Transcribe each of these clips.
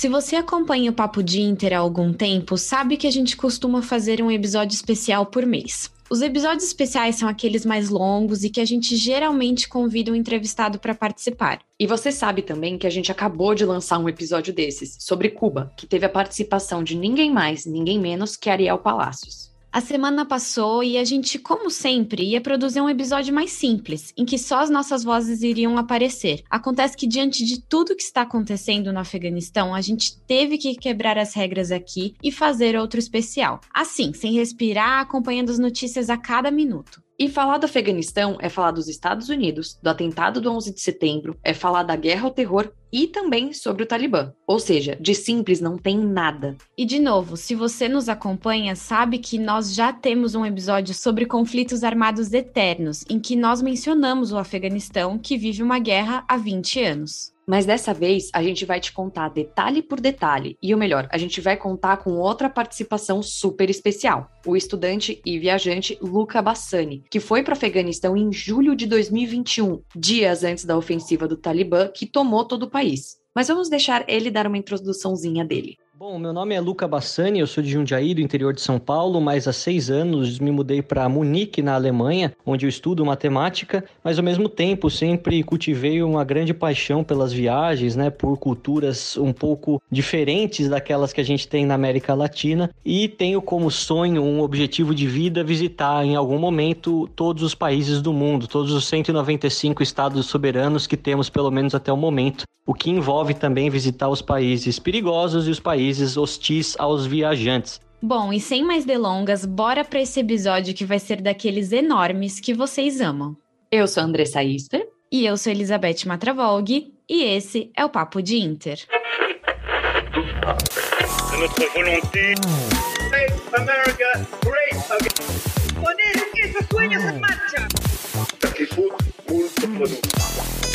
Se você acompanha o Papo de Inter há algum tempo, sabe que a gente costuma fazer um episódio especial por mês. Os episódios especiais são aqueles mais longos e que a gente geralmente convida um entrevistado para participar. E você sabe também que a gente acabou de lançar um episódio desses, sobre Cuba, que teve a participação de ninguém mais, ninguém menos que Ariel Palacios. A semana passou e a gente, como sempre, ia produzir um episódio mais simples, em que só as nossas vozes iriam aparecer. Acontece que, diante de tudo que está acontecendo no Afeganistão, a gente teve que quebrar as regras aqui e fazer outro especial. Assim, sem respirar, acompanhando as notícias a cada minuto. E falar do Afeganistão é falar dos Estados Unidos, do atentado do 11 de setembro, é falar da guerra ao terror e também sobre o Talibã. Ou seja, de simples não tem nada. E de novo, se você nos acompanha, sabe que nós já temos um episódio sobre conflitos armados eternos, em que nós mencionamos o Afeganistão, que vive uma guerra há 20 anos. Mas dessa vez a gente vai te contar detalhe por detalhe. E o melhor, a gente vai contar com outra participação super especial: o estudante e viajante Luca Bassani, que foi para o Afeganistão em julho de 2021, dias antes da ofensiva do Talibã que tomou todo o país. Mas vamos deixar ele dar uma introduçãozinha dele. Bom, meu nome é Luca Bassani, eu sou de Jundiaí, do interior de São Paulo, mas há seis anos me mudei para Munique, na Alemanha, onde eu estudo matemática, mas ao mesmo tempo sempre cultivei uma grande paixão pelas viagens, né, por culturas um pouco diferentes daquelas que a gente tem na América Latina e tenho como sonho, um objetivo de vida, visitar em algum momento todos os países do mundo, todos os 195 estados soberanos que temos pelo menos até o momento, o que envolve também visitar os países perigosos e os países países hostis aos viajantes. Bom, e sem mais delongas, bora para esse episódio que vai ser daqueles enormes que vocês amam. Eu sou Andressa Isper. E eu sou Elizabeth Matravolg. E esse é o Papo de Inter.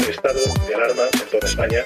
Estado de alarma en toda España.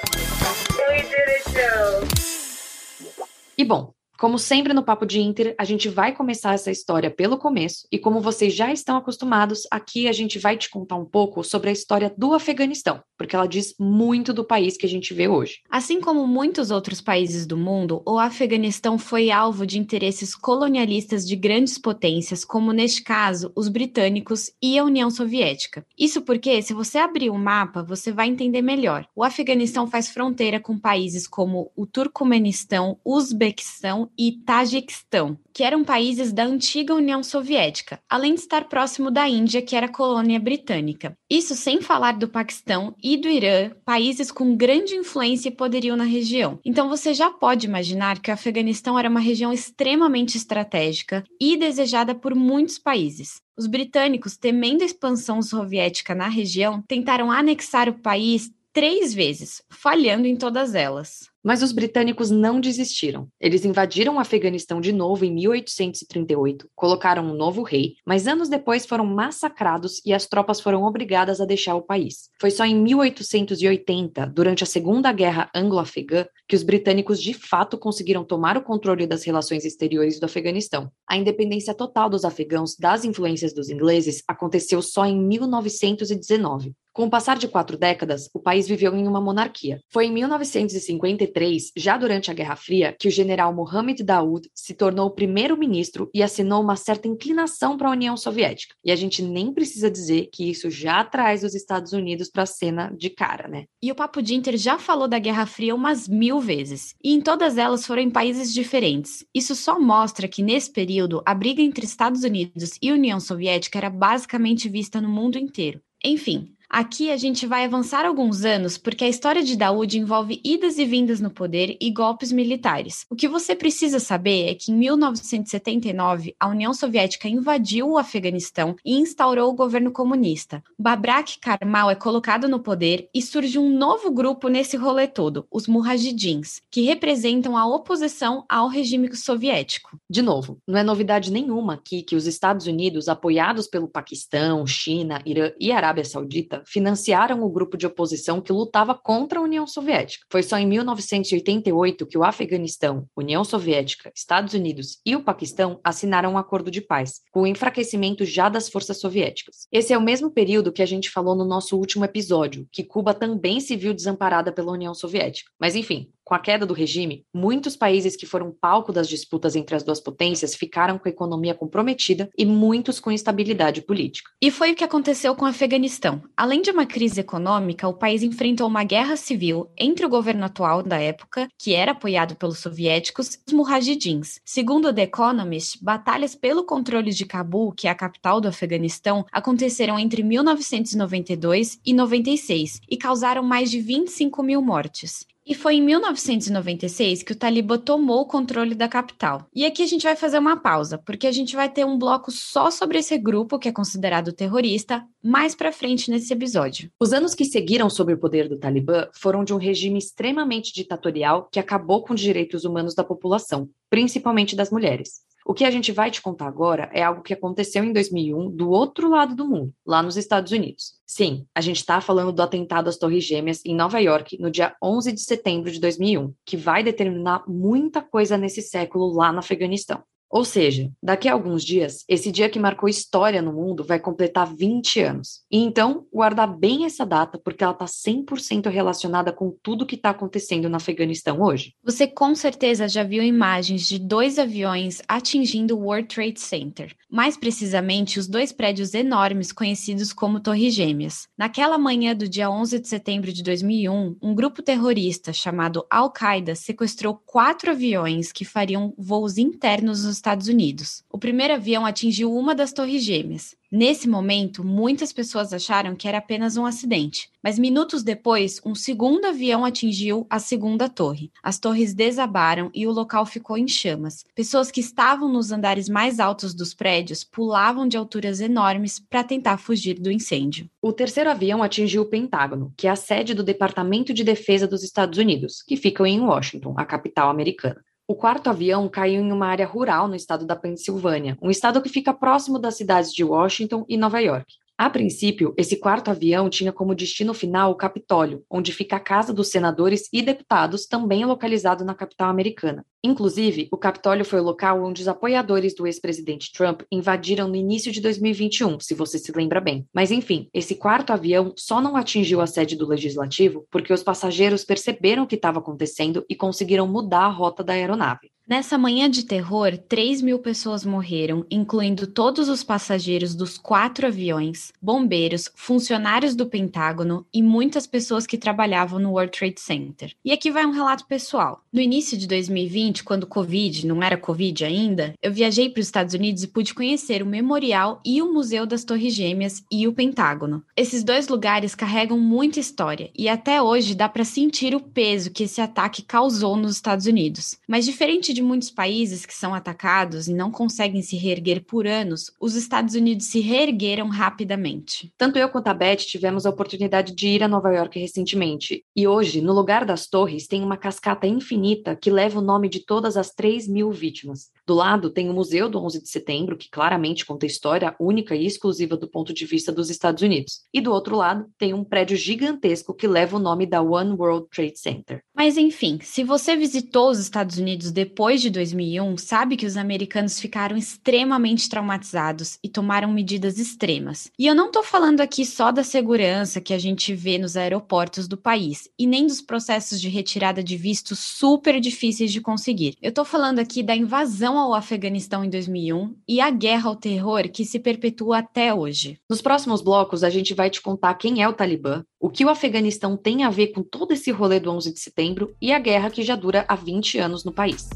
E bom, como sempre no Papo de Inter, a gente vai começar essa história pelo começo, e como vocês já estão acostumados, aqui a gente vai te contar um pouco sobre a história do Afeganistão, porque ela diz muito do país que a gente vê hoje. Assim como muitos outros países do mundo, o Afeganistão foi alvo de interesses colonialistas de grandes potências, como neste caso, os britânicos e a União Soviética. Isso porque, se você abrir o um mapa, você vai entender melhor. O Afeganistão faz fronteira com países como o Turcomenistão, Uzbequistão e Tajiquistão, que eram países da antiga União Soviética, além de estar próximo da Índia, que era colônia britânica. Isso sem falar do Paquistão e do Irã, países com grande influência e poderio na região. Então você já pode imaginar que o Afeganistão era uma região extremamente estratégica e desejada por muitos países. Os britânicos, temendo a expansão soviética na região, tentaram anexar o país três vezes, falhando em todas elas. Mas os britânicos não desistiram. Eles invadiram o Afeganistão de novo em 1838, colocaram um novo rei, mas anos depois foram massacrados e as tropas foram obrigadas a deixar o país. Foi só em 1880, durante a Segunda Guerra Anglo-Afegã, que os britânicos de fato conseguiram tomar o controle das relações exteriores do Afeganistão. A independência total dos afegãos das influências dos ingleses aconteceu só em 1919. Com o passar de quatro décadas, o país viveu em uma monarquia. Foi em 1953, já durante a Guerra Fria, que o general Mohammed Daoud se tornou o primeiro-ministro e assinou uma certa inclinação para a União Soviética. E a gente nem precisa dizer que isso já traz os Estados Unidos para a cena de cara, né? E o Papo de Inter já falou da Guerra Fria umas mil vezes, e em todas elas foram em países diferentes. Isso só mostra que, nesse período, a briga entre Estados Unidos e União Soviética era basicamente vista no mundo inteiro. Enfim, Aqui a gente vai avançar alguns anos porque a história de Daoud envolve idas e vindas no poder e golpes militares. O que você precisa saber é que em 1979 a União Soviética invadiu o Afeganistão e instaurou o governo comunista. Babrak Karmal é colocado no poder e surge um novo grupo nesse rolê todo, os Mujahidins, que representam a oposição ao regime soviético. De novo, não é novidade nenhuma aqui que os Estados Unidos, apoiados pelo Paquistão, China, Irã e Arábia Saudita, financiaram o grupo de oposição que lutava contra a União Soviética. Foi só em 1988 que o Afeganistão, União Soviética, Estados Unidos e o Paquistão assinaram um acordo de paz, com o enfraquecimento já das forças soviéticas. Esse é o mesmo período que a gente falou no nosso último episódio, que Cuba também se viu desamparada pela União Soviética. Mas enfim, Com a queda do regime, muitos países que foram palco das disputas entre as duas potências ficaram com a economia comprometida e muitos com instabilidade política. E foi o que aconteceu com o Afeganistão. Além de uma crise econômica, o país enfrentou uma guerra civil entre o governo atual da época, que era apoiado pelos soviéticos, e os mujahidins. Segundo The Economist, batalhas pelo controle de Cabul, que é a capital do Afeganistão, aconteceram entre 1992 e 96 e causaram mais de 25 mil mortes. E foi em 1996 que o Talibã tomou o controle da capital. E aqui a gente vai fazer uma pausa, porque a gente vai ter um bloco só sobre esse grupo que é considerado terrorista mais para frente nesse episódio. Os anos que seguiram sob o poder do Talibã foram de um regime extremamente ditatorial que acabou com os direitos humanos da população, principalmente das mulheres. O que a gente vai te contar agora é algo que aconteceu em 2001 do outro lado do mundo, lá nos Estados Unidos. Sim, a gente está falando do atentado às Torres Gêmeas em Nova York no dia 11 de setembro de 2001, que vai determinar muita coisa nesse século lá no Afeganistão. Ou seja, daqui a alguns dias, esse dia que marcou história no mundo vai completar 20 anos. E então, guarda bem essa data, porque ela está 100% relacionada com tudo que está acontecendo no Afeganistão hoje. Você com certeza já viu imagens de dois aviões atingindo o World Trade Center, mais precisamente os dois prédios enormes conhecidos como Torres Gêmeas. Naquela manhã do dia 11 de setembro de 2001, um grupo terrorista chamado Al-Qaeda sequestrou quatro aviões que fariam voos internos nos Estados Unidos. O primeiro avião atingiu uma das torres gêmeas. Nesse momento, muitas pessoas acharam que era apenas um acidente, mas minutos depois, um segundo avião atingiu a segunda torre. As torres desabaram e o local ficou em chamas. Pessoas que estavam nos andares mais altos dos prédios pulavam de alturas enormes para tentar fugir do incêndio. O terceiro avião atingiu o Pentágono, que é a sede do Departamento de Defesa dos Estados Unidos, que fica em Washington, a capital americana. O quarto avião caiu em uma área rural no estado da Pensilvânia, um estado que fica próximo das cidades de Washington e Nova York. A princípio, esse quarto avião tinha como destino final o Capitólio, onde fica a casa dos senadores e deputados, também localizado na capital americana. Inclusive, o Capitólio foi o local onde os apoiadores do ex-presidente Trump invadiram no início de 2021, se você se lembra bem. Mas enfim, esse quarto avião só não atingiu a sede do legislativo porque os passageiros perceberam o que estava acontecendo e conseguiram mudar a rota da aeronave. Nessa manhã de terror, 3 mil pessoas morreram, incluindo todos os passageiros dos quatro aviões, bombeiros, funcionários do Pentágono e muitas pessoas que trabalhavam no World Trade Center. E aqui vai um relato pessoal. No início de 2020, quando Covid não era Covid ainda, eu viajei para os Estados Unidos e pude conhecer o Memorial e o Museu das Torres Gêmeas e o Pentágono. Esses dois lugares carregam muita história e até hoje dá para sentir o peso que esse ataque causou nos Estados Unidos. Mas diferente de muitos países que são atacados e não conseguem se reerguer por anos, os Estados Unidos se reergueram rapidamente. Tanto eu quanto a Beth tivemos a oportunidade de ir a Nova York recentemente. E hoje, no lugar das torres, tem uma cascata infinita que leva o nome de todas as 3 mil vítimas. Do lado tem o Museu do 11 de Setembro, que claramente conta a história única e exclusiva do ponto de vista dos Estados Unidos. E do outro lado tem um prédio gigantesco que leva o nome da One World Trade Center. Mas enfim, se você visitou os Estados Unidos depois de 2001, sabe que os americanos ficaram extremamente traumatizados e tomaram medidas extremas. E eu não estou falando aqui só da segurança que a gente vê nos aeroportos do país e nem dos processos de retirada de vistos super difíceis de conseguir. Eu estou falando aqui da invasão ao Afeganistão em 2001 e a guerra ao terror que se perpetua até hoje. Nos próximos blocos, a gente vai te contar quem é o Talibã, o que o Afeganistão tem a ver com todo esse rolê do 11 de setembro e a guerra que já dura há 20 anos no país.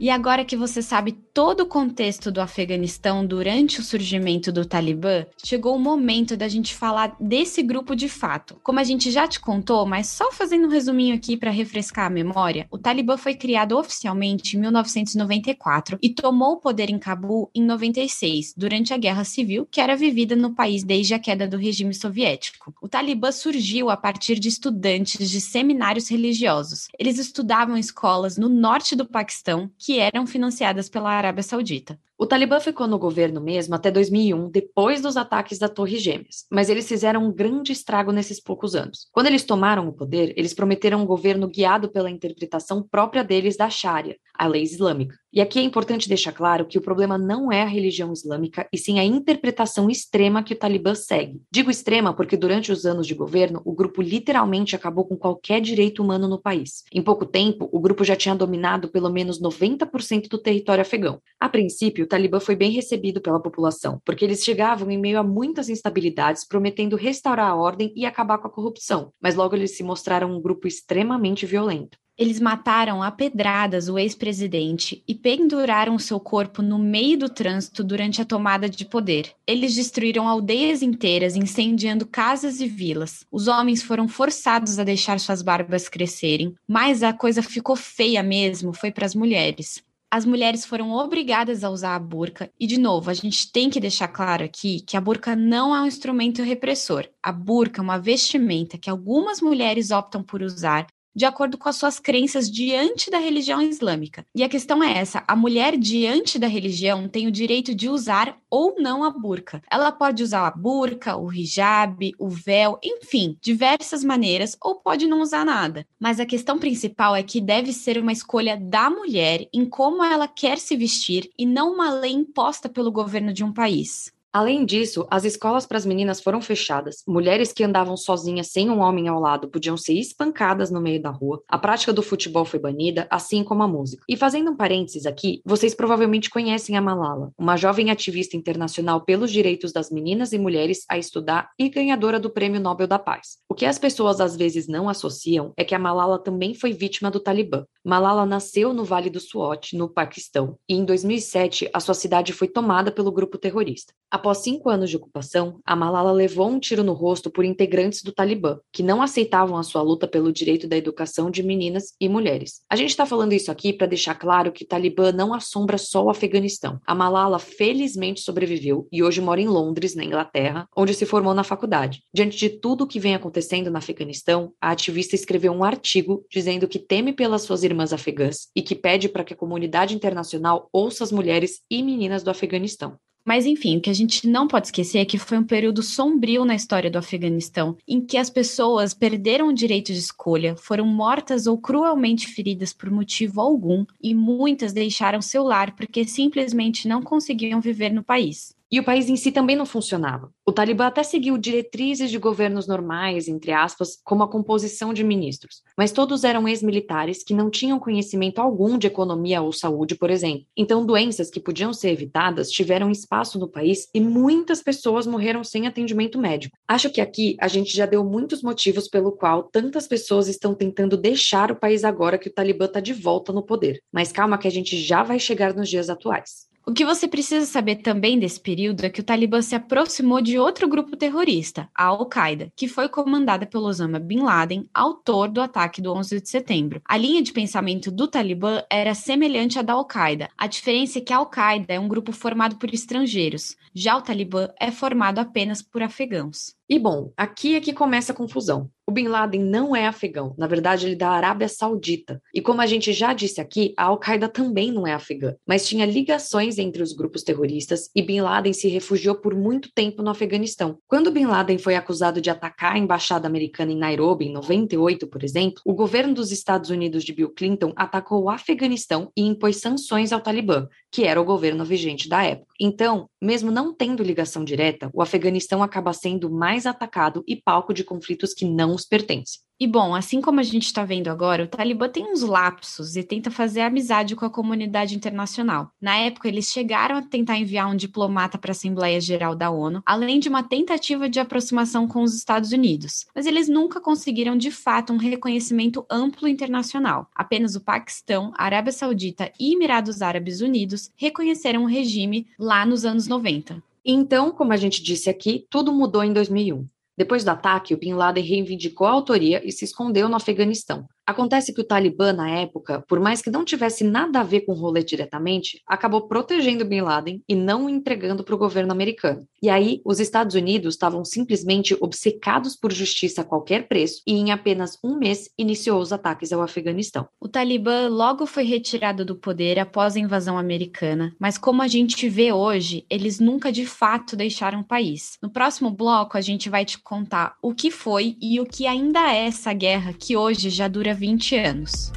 E agora que você sabe todo o contexto do Afeganistão durante o surgimento do Talibã, chegou o momento da gente falar desse grupo de fato. Como a gente já te contou, mas só fazendo um resuminho aqui para refrescar a memória, o Talibã foi criado oficialmente em 1994 e tomou o poder em Cabul em 96, durante a Guerra Civil, que era vivida no país desde a queda do regime soviético. O Talibã surgiu a partir de estudantes de seminários religiosos. Eles estudavam escolas no norte do Paquistão, que que eram financiadas pela Arábia Saudita. O Talibã ficou no governo mesmo até 2001, depois dos ataques da Torre Gêmeas, mas eles fizeram um grande estrago nesses poucos anos. Quando eles tomaram o poder, eles prometeram um governo guiado pela interpretação própria deles da Sharia, a lei islâmica. E aqui é importante deixar claro que o problema não é a religião islâmica, e sim a interpretação extrema que o Talibã segue. Digo extrema porque durante os anos de governo, o grupo literalmente acabou com qualquer direito humano no país. Em pouco tempo, o grupo já tinha dominado pelo menos 90% do território afegão. A princípio, Talibã foi bem recebido pela população, porque eles chegavam em meio a muitas instabilidades, prometendo restaurar a ordem e acabar com a corrupção, mas logo eles se mostraram um grupo extremamente violento. Eles mataram a pedradas o ex-presidente e penduraram seu corpo no meio do trânsito durante a tomada de poder. Eles destruíram aldeias inteiras, incendiando casas e vilas. Os homens foram forçados a deixar suas barbas crescerem, mas a coisa ficou feia mesmo foi para as mulheres as mulheres foram obrigadas a usar a burca. E, de novo, a gente tem que deixar claro aqui que a burca não é um instrumento repressor. A burca é uma vestimenta que algumas mulheres optam por usar de acordo com as suas crenças diante da religião islâmica. E a questão é essa: a mulher diante da religião tem o direito de usar ou não a burca. Ela pode usar a burca, o hijab, o véu, enfim, diversas maneiras, ou pode não usar nada. Mas a questão principal é que deve ser uma escolha da mulher em como ela quer se vestir e não uma lei imposta pelo governo de um país. Além disso, as escolas para as meninas foram fechadas, mulheres que andavam sozinhas sem um homem ao lado podiam ser espancadas no meio da rua, a prática do futebol foi banida, assim como a música. E fazendo um parênteses aqui, vocês provavelmente conhecem a Malala, uma jovem ativista internacional pelos direitos das meninas e mulheres a estudar e ganhadora do Prêmio Nobel da Paz. O que as pessoas às vezes não associam é que a Malala também foi vítima do Talibã. Malala nasceu no Vale do Swat, no Paquistão, e em 2007 a sua cidade foi tomada pelo grupo terrorista. Após cinco anos de ocupação, a Malala levou um tiro no rosto por integrantes do Talibã, que não aceitavam a sua luta pelo direito da educação de meninas e mulheres. A gente está falando isso aqui para deixar claro que o Talibã não assombra só o Afeganistão. A Malala felizmente sobreviveu e hoje mora em Londres, na Inglaterra, onde se formou na faculdade. Diante de tudo o que vem acontecendo no Afeganistão, a ativista escreveu um artigo dizendo que teme pelas suas irmãs afegãs e que pede para que a comunidade internacional ouça as mulheres e meninas do Afeganistão. Mas enfim, o que a gente não pode esquecer é que foi um período sombrio na história do Afeganistão, em que as pessoas perderam o direito de escolha, foram mortas ou cruelmente feridas por motivo algum, e muitas deixaram seu lar porque simplesmente não conseguiam viver no país. E o país em si também não funcionava. O Talibã até seguiu diretrizes de governos normais, entre aspas, como a composição de ministros, mas todos eram ex-militares que não tinham conhecimento algum de economia ou saúde, por exemplo. Então, doenças que podiam ser evitadas tiveram espaço no país e muitas pessoas morreram sem atendimento médico. Acho que aqui a gente já deu muitos motivos pelo qual tantas pessoas estão tentando deixar o país agora que o Talibã está de volta no poder. Mas calma que a gente já vai chegar nos dias atuais. O que você precisa saber também desse período é que o Talibã se aproximou de outro grupo terrorista, a Al-Qaeda, que foi comandada pelo Osama Bin Laden, autor do ataque do 11 de setembro. A linha de pensamento do Talibã era semelhante à da Al-Qaeda. A diferença é que a Al-Qaeda é um grupo formado por estrangeiros, já o Talibã é formado apenas por afegãos. E bom, aqui é que começa a confusão. O Bin Laden não é afegão, na verdade ele é da Arábia Saudita. E como a gente já disse aqui, a Al-Qaeda também não é afegã, mas tinha ligações entre os grupos terroristas e Bin Laden se refugiou por muito tempo no Afeganistão. Quando Bin Laden foi acusado de atacar a embaixada americana em Nairobi em 98, por exemplo, o governo dos Estados Unidos de Bill Clinton atacou o Afeganistão e impôs sanções ao Talibã, que era o governo vigente da época. Então, mesmo não tendo ligação direta, o Afeganistão acaba sendo mais atacado e palco de conflitos que não os pertencem. E bom, assim como a gente está vendo agora, o Talibã tem uns lapsos e tenta fazer amizade com a comunidade internacional. Na época, eles chegaram a tentar enviar um diplomata para a Assembleia Geral da ONU, além de uma tentativa de aproximação com os Estados Unidos. Mas eles nunca conseguiram de fato um reconhecimento amplo internacional. Apenas o Paquistão, Arábia Saudita e Emirados Árabes Unidos reconheceram o regime lá nos anos 90. Então, como a gente disse aqui, tudo mudou em 2001. Depois do ataque, o Bin Laden reivindicou a autoria e se escondeu no Afeganistão. Acontece que o Talibã, na época, por mais que não tivesse nada a ver com o rolê diretamente, acabou protegendo Bin Laden e não entregando para o governo americano. E aí, os Estados Unidos estavam simplesmente obcecados por justiça a qualquer preço e, em apenas um mês, iniciou os ataques ao Afeganistão. O Talibã logo foi retirado do poder após a invasão americana, mas como a gente vê hoje, eles nunca de fato deixaram o país. No próximo bloco, a gente vai te contar o que foi e o que ainda é essa guerra que hoje já dura 20 anos.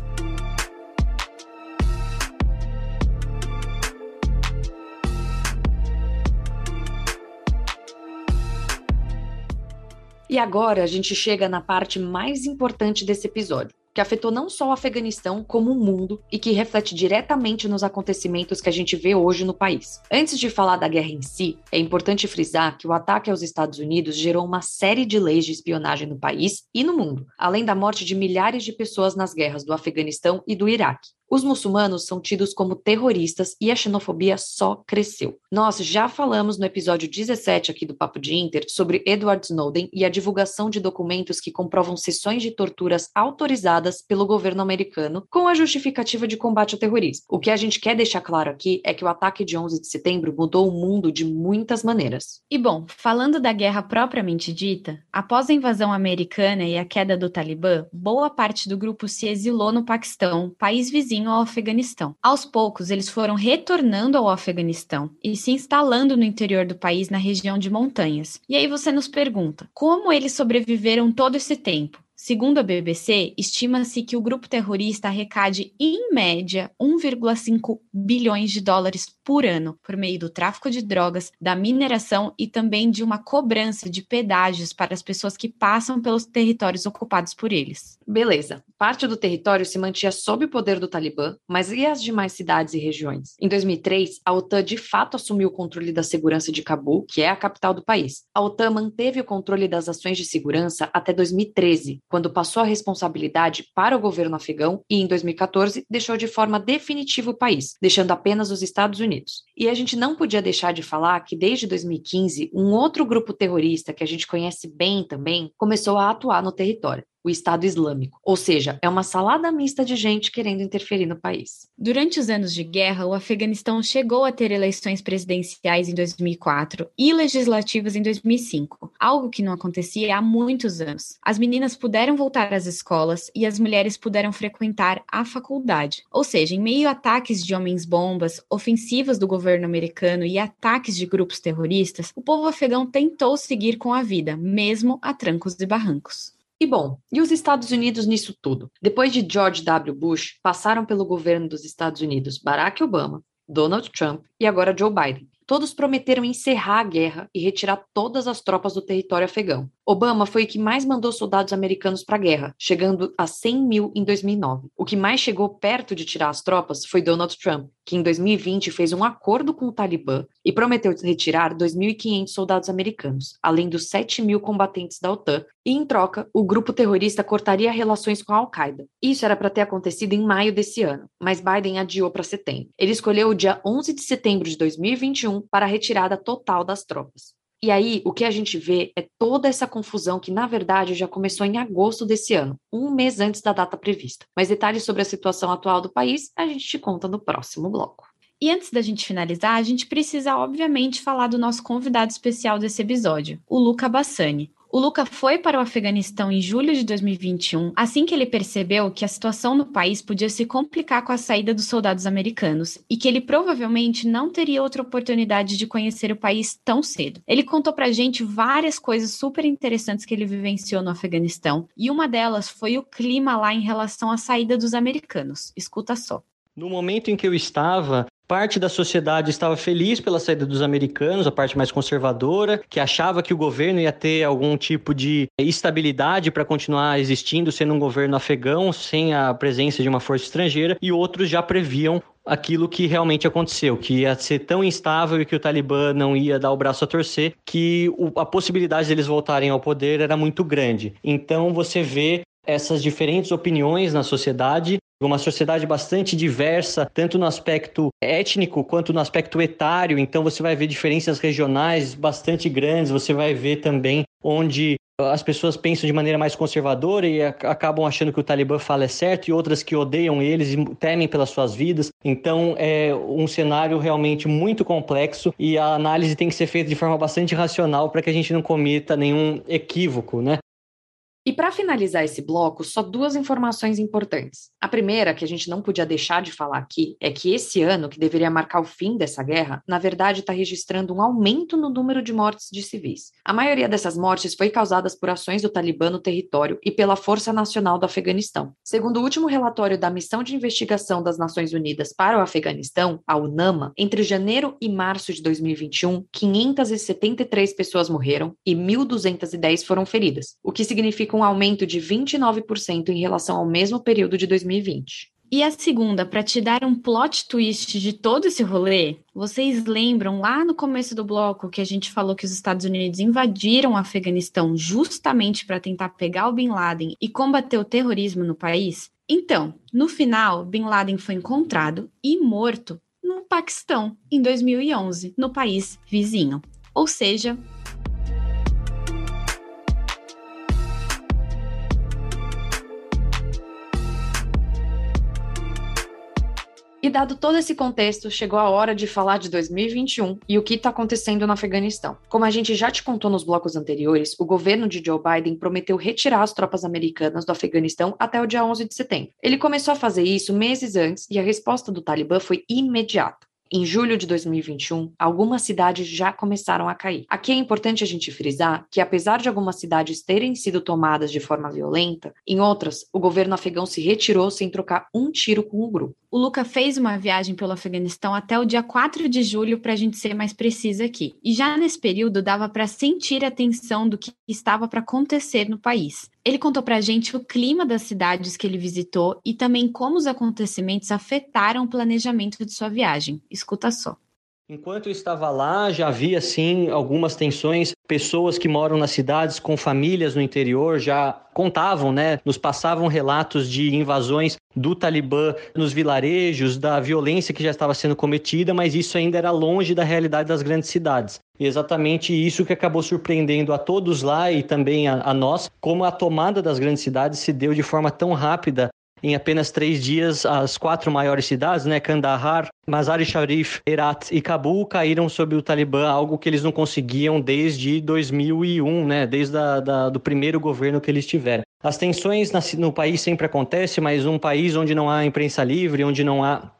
E agora a gente chega na parte mais importante desse episódio, que afetou não só o Afeganistão, como o mundo e que reflete diretamente nos acontecimentos que a gente vê hoje no país. Antes de falar da guerra em si, é importante frisar que o ataque aos Estados Unidos gerou uma série de leis de espionagem no país e no mundo, além da morte de milhares de pessoas nas guerras do Afeganistão e do Iraque. Os muçulmanos são tidos como terroristas e a xenofobia só cresceu. Nós já falamos no episódio 17 aqui do Papo de Inter sobre Edward Snowden e a divulgação de documentos que comprovam sessões de torturas autorizadas pelo governo americano com a justificativa de combate ao terrorismo. O que a gente quer deixar claro aqui é que o ataque de 11 de setembro mudou o mundo de muitas maneiras. E bom, falando da guerra propriamente dita, após a invasão americana e a queda do Talibã, boa parte do grupo se exilou no Paquistão, país vizinho ao Afeganistão. Aos poucos, eles foram retornando ao Afeganistão e se instalando no interior do país, na região de montanhas. E aí você nos pergunta: como eles sobreviveram todo esse tempo? Segundo a BBC, estima-se que o grupo terrorista arrecade, em média, 1,5 bilhões de dólares por ano por meio do tráfico de drogas, da mineração e também de uma cobrança de pedágios para as pessoas que passam pelos territórios ocupados por eles. Beleza. Parte do território se mantinha sob o poder do Talibã, mas e as demais cidades e regiões? Em 2003, a OTAN de fato assumiu o controle da segurança de Cabul, que é a capital do país. A OTAN manteve o controle das ações de segurança até 2013, quando passou a responsabilidade para o governo afegão e, em 2014, deixou de forma definitiva o país, deixando apenas os Estados Unidos. E a gente não podia deixar de falar que, desde 2015, um outro grupo terrorista que a gente conhece bem também começou a atuar no território o Estado Islâmico. Ou seja, é uma salada mista de gente querendo interferir no país. Durante os anos de guerra, o Afeganistão chegou a ter eleições presidenciais em 2004 e legislativas em 2005, algo que não acontecia há muitos anos. As meninas puderam voltar às escolas e as mulheres puderam frequentar a faculdade. Ou seja, em meio a ataques de homens-bombas, ofensivas do governo americano e ataques de grupos terroristas, o povo afegão tentou seguir com a vida, mesmo a trancos e barrancos. E bom, e os Estados Unidos nisso tudo? Depois de George W. Bush, passaram pelo governo dos Estados Unidos Barack Obama, Donald Trump e agora Joe Biden. Todos prometeram encerrar a guerra e retirar todas as tropas do território afegão. Obama foi o que mais mandou soldados americanos para a guerra, chegando a 100 mil em 2009. O que mais chegou perto de tirar as tropas foi Donald Trump, que em 2020 fez um acordo com o Talibã e prometeu retirar 2.500 soldados americanos, além dos 7 mil combatentes da OTAN, e em troca, o grupo terrorista cortaria relações com a Al-Qaeda. Isso era para ter acontecido em maio desse ano, mas Biden adiou para setembro. Ele escolheu o dia 11 de setembro de 2021 para a retirada total das tropas. E aí, o que a gente vê é toda essa confusão que, na verdade, já começou em agosto desse ano, um mês antes da data prevista. Mas detalhes sobre a situação atual do país a gente te conta no próximo bloco. E antes da gente finalizar, a gente precisa, obviamente, falar do nosso convidado especial desse episódio, o Luca Bassani. O Luca foi para o Afeganistão em julho de 2021, assim que ele percebeu que a situação no país podia se complicar com a saída dos soldados americanos e que ele provavelmente não teria outra oportunidade de conhecer o país tão cedo. Ele contou pra gente várias coisas super interessantes que ele vivenciou no Afeganistão, e uma delas foi o clima lá em relação à saída dos americanos. Escuta só. No momento em que eu estava, Parte da sociedade estava feliz pela saída dos americanos, a parte mais conservadora, que achava que o governo ia ter algum tipo de estabilidade para continuar existindo, sendo um governo afegão, sem a presença de uma força estrangeira, e outros já previam aquilo que realmente aconteceu, que ia ser tão instável e que o Talibã não ia dar o braço a torcer, que a possibilidade deles voltarem ao poder era muito grande. Então você vê essas diferentes opiniões na sociedade, uma sociedade bastante diversa, tanto no aspecto étnico quanto no aspecto etário, então você vai ver diferenças regionais bastante grandes, você vai ver também onde as pessoas pensam de maneira mais conservadora e acabam achando que o Talibã fala é certo, e outras que odeiam eles e temem pelas suas vidas. Então é um cenário realmente muito complexo e a análise tem que ser feita de forma bastante racional para que a gente não cometa nenhum equívoco, né? E para finalizar esse bloco, só duas informações importantes. A primeira, que a gente não podia deixar de falar aqui, é que esse ano, que deveria marcar o fim dessa guerra, na verdade está registrando um aumento no número de mortes de civis. A maioria dessas mortes foi causadas por ações do Talibã no território e pela Força Nacional do Afeganistão. Segundo o último relatório da Missão de Investigação das Nações Unidas para o Afeganistão, a UNAMA, entre janeiro e março de 2021, 573 pessoas morreram e 1.210 foram feridas, o que significa significa um aumento de 29% em relação ao mesmo período de 2020. E a segunda, para te dar um plot twist de todo esse rolê, vocês lembram lá no começo do bloco que a gente falou que os Estados Unidos invadiram o Afeganistão justamente para tentar pegar o Bin Laden e combater o terrorismo no país? Então, no final, Bin Laden foi encontrado e morto no Paquistão em 2011, no país vizinho. Ou seja, dado todo esse contexto, chegou a hora de falar de 2021 e o que está acontecendo no Afeganistão. Como a gente já te contou nos blocos anteriores, o governo de Joe Biden prometeu retirar as tropas americanas do Afeganistão até o dia 11 de setembro. Ele começou a fazer isso meses antes e a resposta do Talibã foi imediata. Em julho de 2021, algumas cidades já começaram a cair. Aqui é importante a gente frisar que, apesar de algumas cidades terem sido tomadas de forma violenta, em outras, o governo afegão se retirou sem trocar um tiro com o grupo. O Luca fez uma viagem pelo Afeganistão até o dia 4 de julho, para a gente ser mais precisa aqui. E já nesse período dava para sentir a tensão do que estava para acontecer no país. Ele contou para a gente o clima das cidades que ele visitou e também como os acontecimentos afetaram o planejamento de sua viagem. Escuta só. Enquanto eu estava lá, já havia sim algumas tensões. Pessoas que moram nas cidades com famílias no interior já contavam, né? Nos passavam relatos de invasões do Talibã nos vilarejos, da violência que já estava sendo cometida, mas isso ainda era longe da realidade das grandes cidades. E exatamente isso que acabou surpreendendo a todos lá e também a, a nós, como a tomada das grandes cidades se deu de forma tão rápida em apenas três dias, as quatro maiores cidades, né, Kandahar, Mazar-e-Sharif, Herat e Cabul, caíram sob o Talibã, algo que eles não conseguiam desde 2001, né, desde a, da, do primeiro governo que eles tiveram. As tensões no país sempre acontecem, mas um país onde não há imprensa livre, onde não há,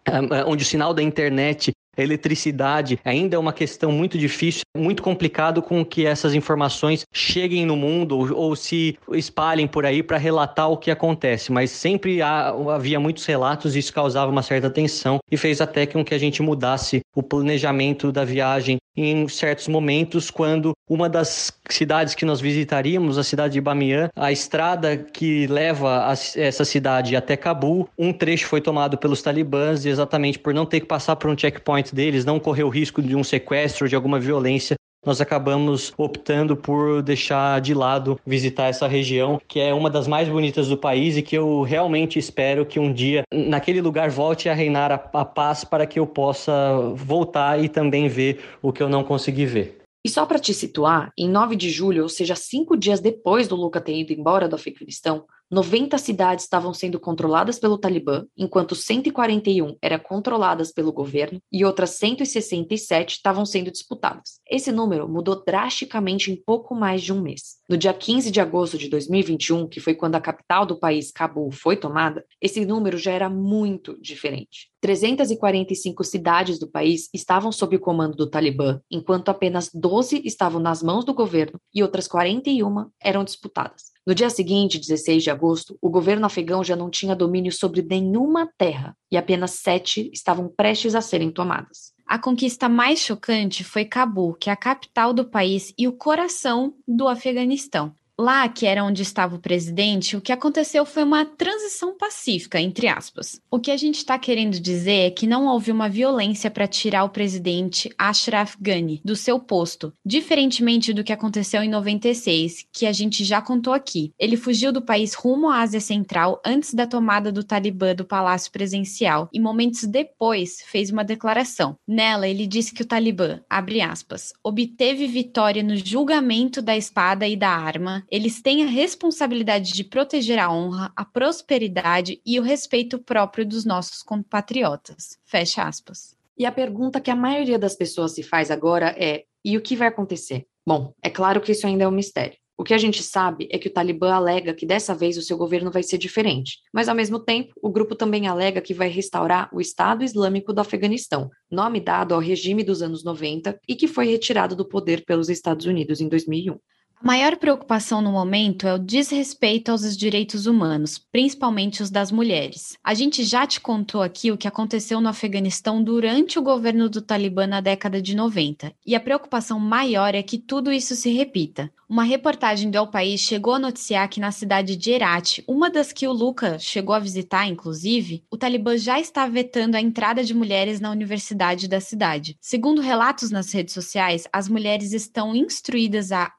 onde o sinal da internet a eletricidade ainda é uma questão muito difícil, muito complicado com que essas informações cheguem no mundo ou, ou se espalhem por aí para relatar o que acontece. Mas sempre há, havia muitos relatos e isso causava uma certa tensão e fez até com que a gente mudasse o planejamento da viagem em certos momentos, quando uma das cidades que nós visitaríamos, a cidade de Bamiyan, a estrada que leva a essa cidade até Cabul, um trecho foi tomado pelos talibãs exatamente por não ter que passar por um checkpoint deles, não correr o risco de um sequestro, de alguma violência nós acabamos optando por deixar de lado visitar essa região, que é uma das mais bonitas do país e que eu realmente espero que um dia naquele lugar volte a reinar a, a paz para que eu possa voltar e também ver o que eu não consegui ver. E só para te situar, em 9 de julho, ou seja, cinco dias depois do Luca ter ido embora do Afeganistão, 90 cidades estavam sendo controladas pelo Talibã, enquanto 141 eram controladas pelo governo e outras 167 estavam sendo disputadas. Esse número mudou drasticamente em pouco mais de um mês. No dia 15 de agosto de 2021, que foi quando a capital do país, Cabul, foi tomada, esse número já era muito diferente. 345 cidades do país estavam sob o comando do Talibã, enquanto apenas 12 estavam nas mãos do governo e outras 41 eram disputadas. No dia seguinte, 16 de agosto, o governo afegão já não tinha domínio sobre nenhuma terra e apenas sete estavam prestes a serem tomadas. A conquista mais chocante foi Cabul, que é a capital do país e o coração do Afeganistão. Lá, que era onde estava o presidente, o que aconteceu foi uma transição pacífica, entre aspas. O que a gente está querendo dizer é que não houve uma violência para tirar o presidente Ashraf Ghani do seu posto, diferentemente do que aconteceu em 96, que a gente já contou aqui. Ele fugiu do país rumo à Ásia Central antes da tomada do Talibã do Palácio Presidencial e momentos depois fez uma declaração. Nela, ele disse que o Talibã, abre aspas, obteve vitória no julgamento da espada e da arma eles têm a responsabilidade de proteger a honra, a prosperidade e o respeito próprio dos nossos compatriotas. Fecha aspas. E a pergunta que a maioria das pessoas se faz agora é: e o que vai acontecer? Bom, é claro que isso ainda é um mistério. O que a gente sabe é que o Talibã alega que dessa vez o seu governo vai ser diferente, mas ao mesmo tempo, o grupo também alega que vai restaurar o Estado Islâmico do Afeganistão, nome dado ao regime dos anos 90 e que foi retirado do poder pelos Estados Unidos em 2001. A maior preocupação no momento é o desrespeito aos direitos humanos, principalmente os das mulheres. A gente já te contou aqui o que aconteceu no Afeganistão durante o governo do Talibã na década de 90, e a preocupação maior é que tudo isso se repita. Uma reportagem do El País chegou a noticiar que na cidade de Herat, uma das que o Luca chegou a visitar, inclusive, o Talibã já está vetando a entrada de mulheres na universidade da cidade. Segundo relatos nas redes sociais, as mulheres estão instruídas a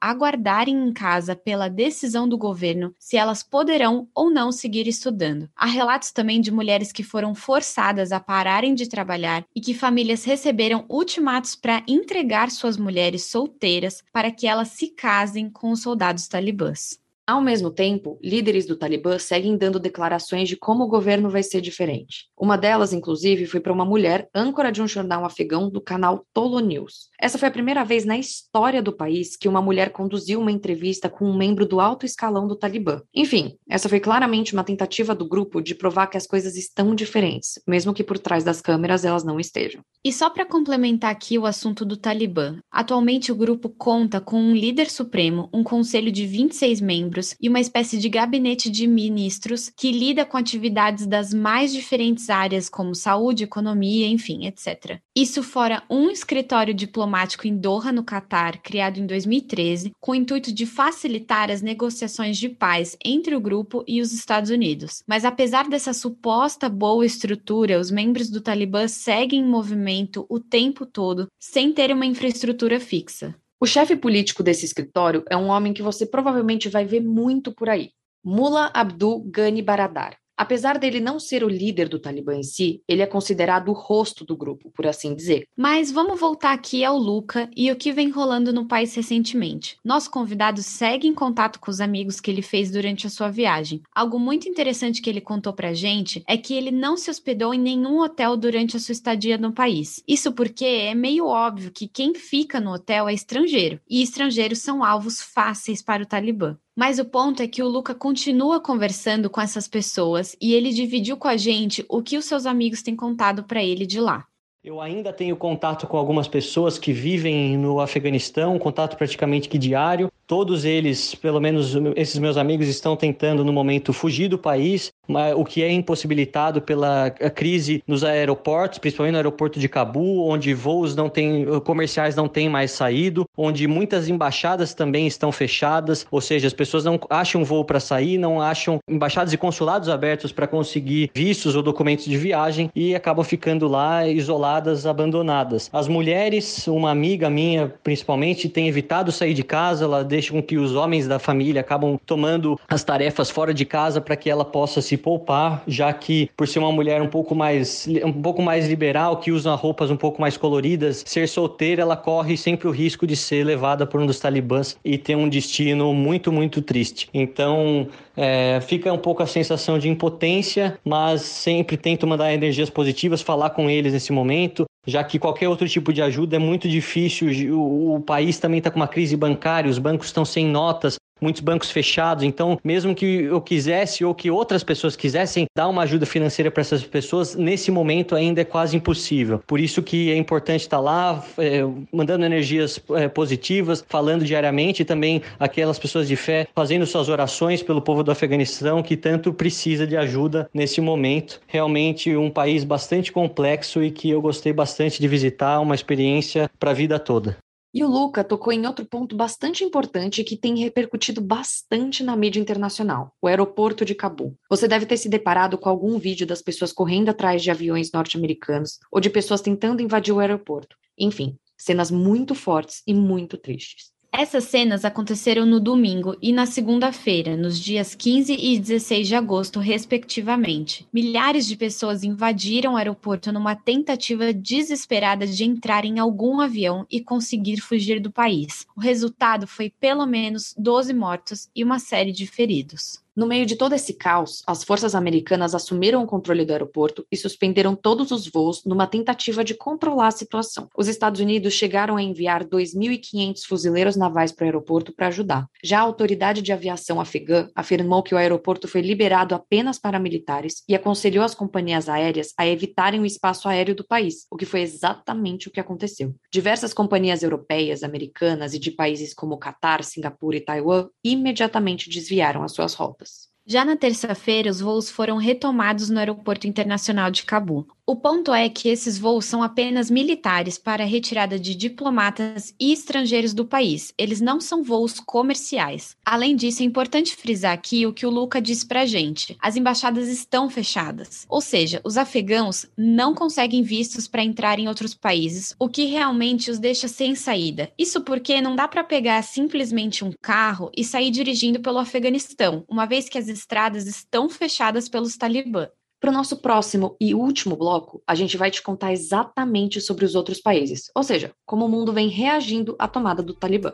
aguardarem em casa pela decisão do governo se elas poderão ou não seguir estudando. Há relatos também de mulheres que foram forçadas a pararem de trabalhar e que famílias receberam ultimatos para entregar suas mulheres solteiras para que elas se casem com os soldados talibãs. Ao mesmo tempo, líderes do Talibã seguem dando declarações de como o governo vai ser diferente. Uma delas, inclusive, foi para uma mulher âncora de um jornal afegão do canal Tolo News. Essa foi a primeira vez na história do país que uma mulher conduziu uma entrevista com um membro do alto escalão do Talibã. Enfim, essa foi claramente uma tentativa do grupo de provar que as coisas estão diferentes, mesmo que por trás das câmeras elas não estejam. E só para complementar aqui o assunto do Talibã, atualmente o grupo conta com um líder supremo, um conselho de 26 membros membros e uma espécie de gabinete de ministros que lida com atividades das mais diferentes áreas, como saúde, economia, enfim, etc. Isso fora um escritório diplomático em Doha, no Catar, criado em 2013, com o intuito de facilitar as negociações de paz entre o grupo e os Estados Unidos. Mas apesar dessa suposta boa estrutura, os membros do Talibã seguem em movimento o tempo todo, sem ter uma infraestrutura fixa. O chefe político desse escritório é um homem que você provavelmente vai ver muito por aí. Mullah Abdul Ghani Baradar. Apesar dele não ser o líder do Talibã em si, ele é considerado o rosto do grupo, por assim dizer. Mas vamos voltar aqui ao Luca e o que vem rolando no país recentemente. Nosso convidado segue em contato com os amigos que ele fez durante a sua viagem. Algo muito interessante que ele contou pra gente é que ele não se hospedou em nenhum hotel durante a sua estadia no país. Isso porque é meio óbvio que quem fica no hotel é estrangeiro, e estrangeiros são alvos fáceis para o Talibã. Mas o ponto é que o Luca continua conversando com essas pessoas e ele dividiu com a gente o que os seus amigos têm contado para ele de lá. Eu ainda tenho contato com algumas pessoas que vivem no Afeganistão, contato praticamente que diário. Todos eles, pelo menos esses meus amigos, estão tentando no momento fugir do país, o que é impossibilitado pela crise nos aeroportos, principalmente no aeroporto de Cabu, onde voos não têm, comerciais não têm mais saído, onde muitas embaixadas também estão fechadas, ou seja, as pessoas não acham voo para sair, não acham embaixadas e consulados abertos para conseguir vistos ou documentos de viagem e acabam ficando lá isoladas, abandonadas. As mulheres, uma amiga minha principalmente, tem evitado sair de casa, ela deixa com que os homens da família acabam tomando as tarefas fora de casa para que ela possa se poupar, já que por ser uma mulher um pouco mais um pouco mais liberal, que usa roupas um pouco mais coloridas, ser solteira, ela corre sempre o risco de ser levada por um dos talibãs e ter um destino muito muito triste. Então é, fica um pouco a sensação de impotência, mas sempre tento mandar energias positivas, falar com eles nesse momento, já que qualquer outro tipo de ajuda é muito difícil. O, o país também está com uma crise bancária, os bancos estão sem notas, muitos bancos fechados. Então, mesmo que eu quisesse ou que outras pessoas quisessem dar uma ajuda financeira para essas pessoas, nesse momento ainda é quase impossível. Por isso que é importante estar lá, é, mandando energias é, positivas, falando diariamente e também aquelas pessoas de fé fazendo suas orações pelo povo do Afeganistão que tanto precisa de ajuda nesse momento. Realmente um país bastante complexo e que eu gostei bastante de visitar, uma experiência para a vida toda. E o Luca tocou em outro ponto bastante importante que tem repercutido bastante na mídia internacional: o aeroporto de Cabu. Você deve ter se deparado com algum vídeo das pessoas correndo atrás de aviões norte-americanos ou de pessoas tentando invadir o aeroporto. Enfim, cenas muito fortes e muito tristes. Essas cenas aconteceram no domingo e na segunda-feira, nos dias 15 e 16 de agosto, respectivamente. Milhares de pessoas invadiram o aeroporto numa tentativa desesperada de entrar em algum avião e conseguir fugir do país. O resultado foi pelo menos 12 mortos e uma série de feridos. No meio de todo esse caos, as forças americanas assumiram o controle do aeroporto e suspenderam todos os voos numa tentativa de controlar a situação. Os Estados Unidos chegaram a enviar 2.500 fuzileiros navais para o aeroporto para ajudar. Já a autoridade de aviação afegã afirmou que o aeroporto foi liberado apenas para militares e aconselhou as companhias aéreas a evitarem o espaço aéreo do país, o que foi exatamente o que aconteceu. Diversas companhias europeias, americanas e de países como Catar, Singapura e Taiwan imediatamente desviaram as suas rotas. purpose. Já na terça-feira, os voos foram retomados no Aeroporto Internacional de Cabu. O ponto é que esses voos são apenas militares para retirada de diplomatas e estrangeiros do país. Eles não são voos comerciais. Além disso, é importante frisar aqui o que o Luca disse pra gente. As embaixadas estão fechadas. Ou seja, os afegãos não conseguem vistos para entrar em outros países, o que realmente os deixa sem saída. Isso porque não dá para pegar simplesmente um carro e sair dirigindo pelo Afeganistão, uma vez que as estradas estão fechadas pelos talibã. Para o nosso próximo e último bloco, a gente vai te contar exatamente sobre os outros países, ou seja, como o mundo vem reagindo à tomada do Talibã.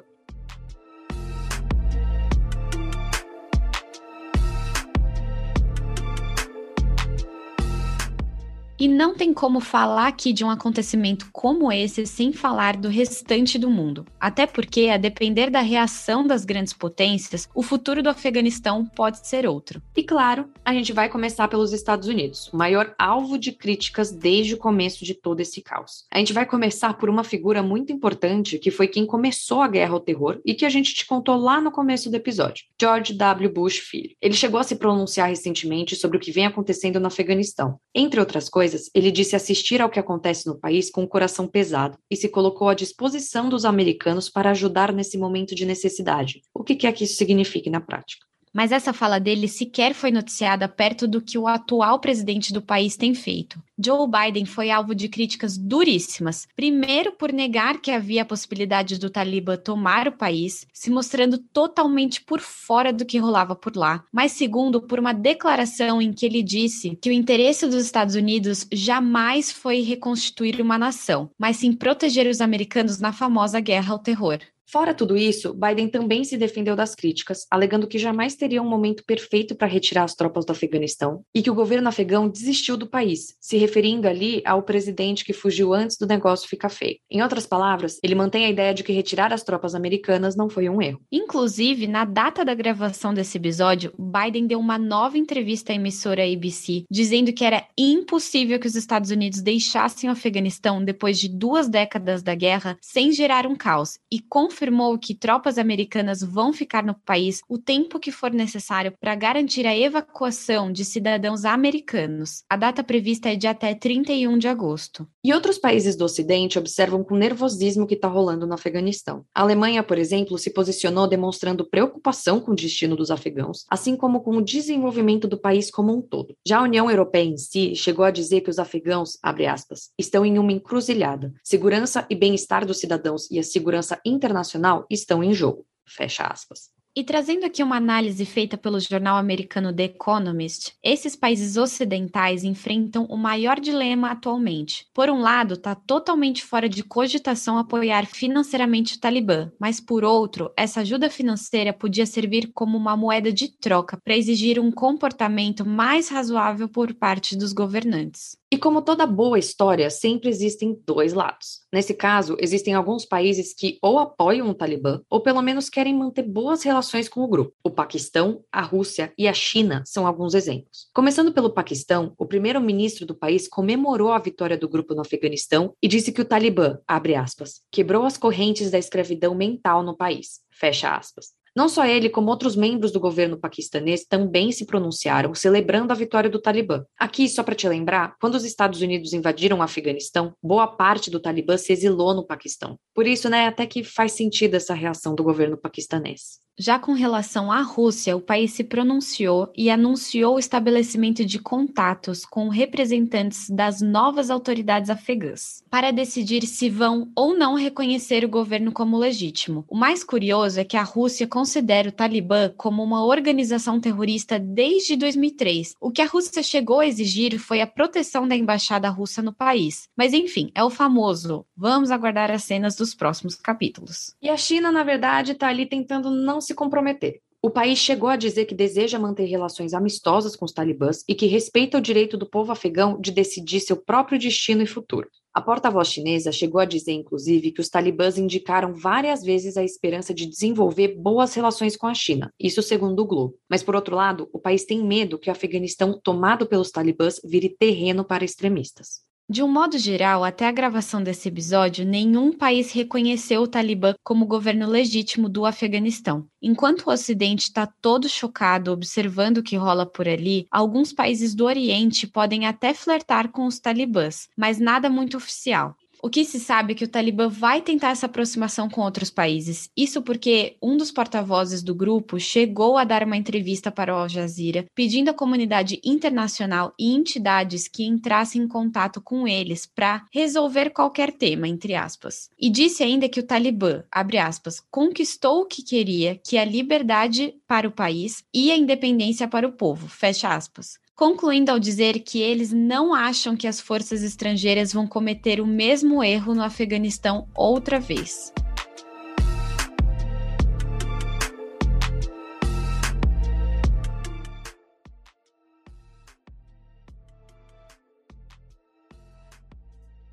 E não tem como falar aqui de um acontecimento como esse sem falar do restante do mundo. Até porque, a depender da reação das grandes potências, o futuro do Afeganistão pode ser outro. E claro, a gente vai começar pelos Estados Unidos, o maior alvo de críticas desde o começo de todo esse caos. A gente vai começar por uma figura muito importante que foi quem começou a guerra ao terror e que a gente te contou lá no começo do episódio: George W. Bush Filho. Ele chegou a se pronunciar recentemente sobre o que vem acontecendo no Afeganistão. Entre outras coisas, coisas, ele disse assistir ao que acontece no país com o coração pesado e se colocou à disposição dos americanos para ajudar nesse momento de necessidade. O que quer que isso signifique na prática? Mas essa fala dele sequer foi noticiada perto do que o atual presidente do país tem feito. Joe Biden foi alvo de críticas duríssimas. Primeiro, por negar que havia a possibilidade do Talibã tomar o país, se mostrando totalmente por fora do que rolava por lá. Mas, segundo, por uma declaração em que ele disse que o interesse dos Estados Unidos jamais foi reconstituir uma nação, mas sim proteger os americanos na famosa guerra ao terror. Fora tudo isso, Biden também se defendeu das críticas, alegando que jamais teria um momento perfeito para retirar as tropas do Afeganistão e que o governo afegão desistiu do país, se referindo ali ao presidente que fugiu antes do negócio ficar feio. Em outras palavras, ele mantém a ideia de que retirar as tropas americanas não foi um erro. Inclusive, na data da gravação desse episódio, Biden deu uma nova entrevista à emissora ABC, dizendo que era impossível que os Estados Unidos deixassem o Afeganistão depois de duas décadas da guerra sem gerar um caos e confirmou que tropas americanas vão ficar no país o tempo que for necessário para garantir a evacuação de cidadãos americanos. A data prevista é de até 31 de agosto. E outros países do Ocidente observam com nervosismo o que está rolando no Afeganistão. A Alemanha, por exemplo, se posicionou demonstrando preocupação com o destino dos afegãos, assim como com o desenvolvimento do país como um todo. Já a União Europeia em si chegou a dizer que os afegãos, abre aspas, estão em uma encruzilhada. Segurança e bem-estar dos cidadãos e a segurança internacional estão em jogo. Fecha aspas. E trazendo aqui uma análise feita pelo jornal americano The Economist, esses países ocidentais enfrentam o maior dilema atualmente. Por um lado, está totalmente fora de cogitação apoiar financeiramente o Talibã, mas por outro, essa ajuda financeira podia servir como uma moeda de troca para exigir um comportamento mais razoável por parte dos governantes. E como toda boa história, sempre existem dois lados. Nesse caso, existem alguns países que ou apoiam o Talibã ou pelo menos querem manter boas relações com o grupo. O Paquistão, a Rússia e a China são alguns exemplos. Começando pelo Paquistão, o primeiro-ministro do país comemorou a vitória do grupo no Afeganistão e disse que o Talibã, abre aspas, quebrou as correntes da escravidão mental no país. Fecha aspas. Não só ele, como outros membros do governo paquistanês também se pronunciaram, celebrando a vitória do Talibã. Aqui, só para te lembrar, quando os Estados Unidos invadiram o Afeganistão, boa parte do Talibã se exilou no Paquistão. Por isso, né, até que faz sentido essa reação do governo paquistanês. Já com relação à Rússia, o país se pronunciou e anunciou o estabelecimento de contatos com representantes das novas autoridades afegãs para decidir se vão ou não reconhecer o governo como legítimo. O mais curioso é que a Rússia considera o Talibã como uma organização terrorista desde 2003. O que a Rússia chegou a exigir foi a proteção da embaixada russa no país. Mas enfim, é o famoso. Vamos aguardar as cenas dos próximos capítulos. E a China, na verdade, está ali tentando não se comprometer. O país chegou a dizer que deseja manter relações amistosas com os talibãs e que respeita o direito do povo afegão de decidir seu próprio destino e futuro. A porta-voz chinesa chegou a dizer, inclusive, que os talibãs indicaram várias vezes a esperança de desenvolver boas relações com a China, isso segundo o Globo. Mas, por outro lado, o país tem medo que o Afeganistão, tomado pelos talibãs, vire terreno para extremistas. De um modo geral, até a gravação desse episódio, nenhum país reconheceu o Talibã como governo legítimo do Afeganistão. Enquanto o Ocidente está todo chocado observando o que rola por ali, alguns países do Oriente podem até flertar com os talibãs, mas nada muito oficial. O que se sabe é que o Talibã vai tentar essa aproximação com outros países. Isso porque um dos porta-vozes do grupo chegou a dar uma entrevista para o Al Jazeera, pedindo à comunidade internacional e entidades que entrassem em contato com eles para resolver qualquer tema, entre aspas. E disse ainda que o Talibã, abre aspas, conquistou o que queria, que é a liberdade para o país e a independência para o povo, fecha aspas concluindo ao dizer que eles não acham que as forças estrangeiras vão cometer o mesmo erro no Afeganistão outra vez.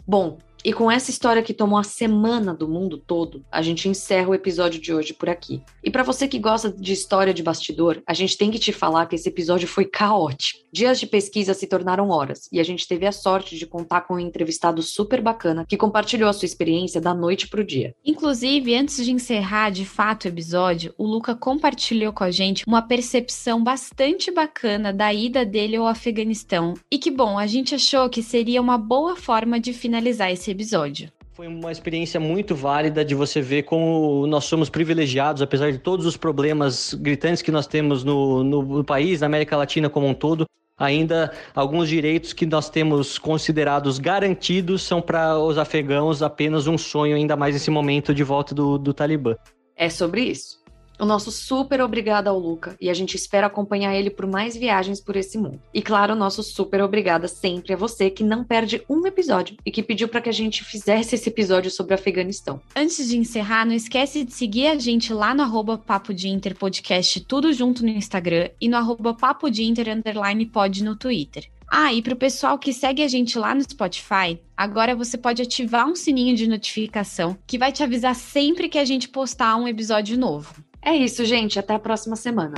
Bom, e com essa história que tomou a semana do mundo todo, a gente encerra o episódio de hoje por aqui. E para você que gosta de história de bastidor, a gente tem que te falar que esse episódio foi caótico. Dias de pesquisa se tornaram horas, e a gente teve a sorte de contar com um entrevistado super bacana que compartilhou a sua experiência da noite pro dia. Inclusive, antes de encerrar de fato o episódio, o Luca compartilhou com a gente uma percepção bastante bacana da ida dele ao Afeganistão. E que bom, a gente achou que seria uma boa forma de finalizar esse episódio. Foi uma experiência muito válida de você ver como nós somos privilegiados, apesar de todos os problemas gritantes que nós temos no, no, no país, na América Latina como um todo. Ainda alguns direitos que nós temos considerados garantidos são para os afegãos apenas um sonho, ainda mais nesse momento de volta do, do Talibã. É sobre isso. O nosso super obrigado ao Luca e a gente espera acompanhar ele por mais viagens por esse mundo. E claro, nosso super obrigada sempre a você que não perde um episódio e que pediu para que a gente fizesse esse episódio sobre o Afeganistão. Antes de encerrar, não esquece de seguir a gente lá no arroba Papo de Inter Podcast, tudo junto no Instagram, e no arroba Papo de Inter Underline Pod no Twitter. Ah, e para o pessoal que segue a gente lá no Spotify, agora você pode ativar um sininho de notificação que vai te avisar sempre que a gente postar um episódio novo. É isso, gente. Até a próxima semana.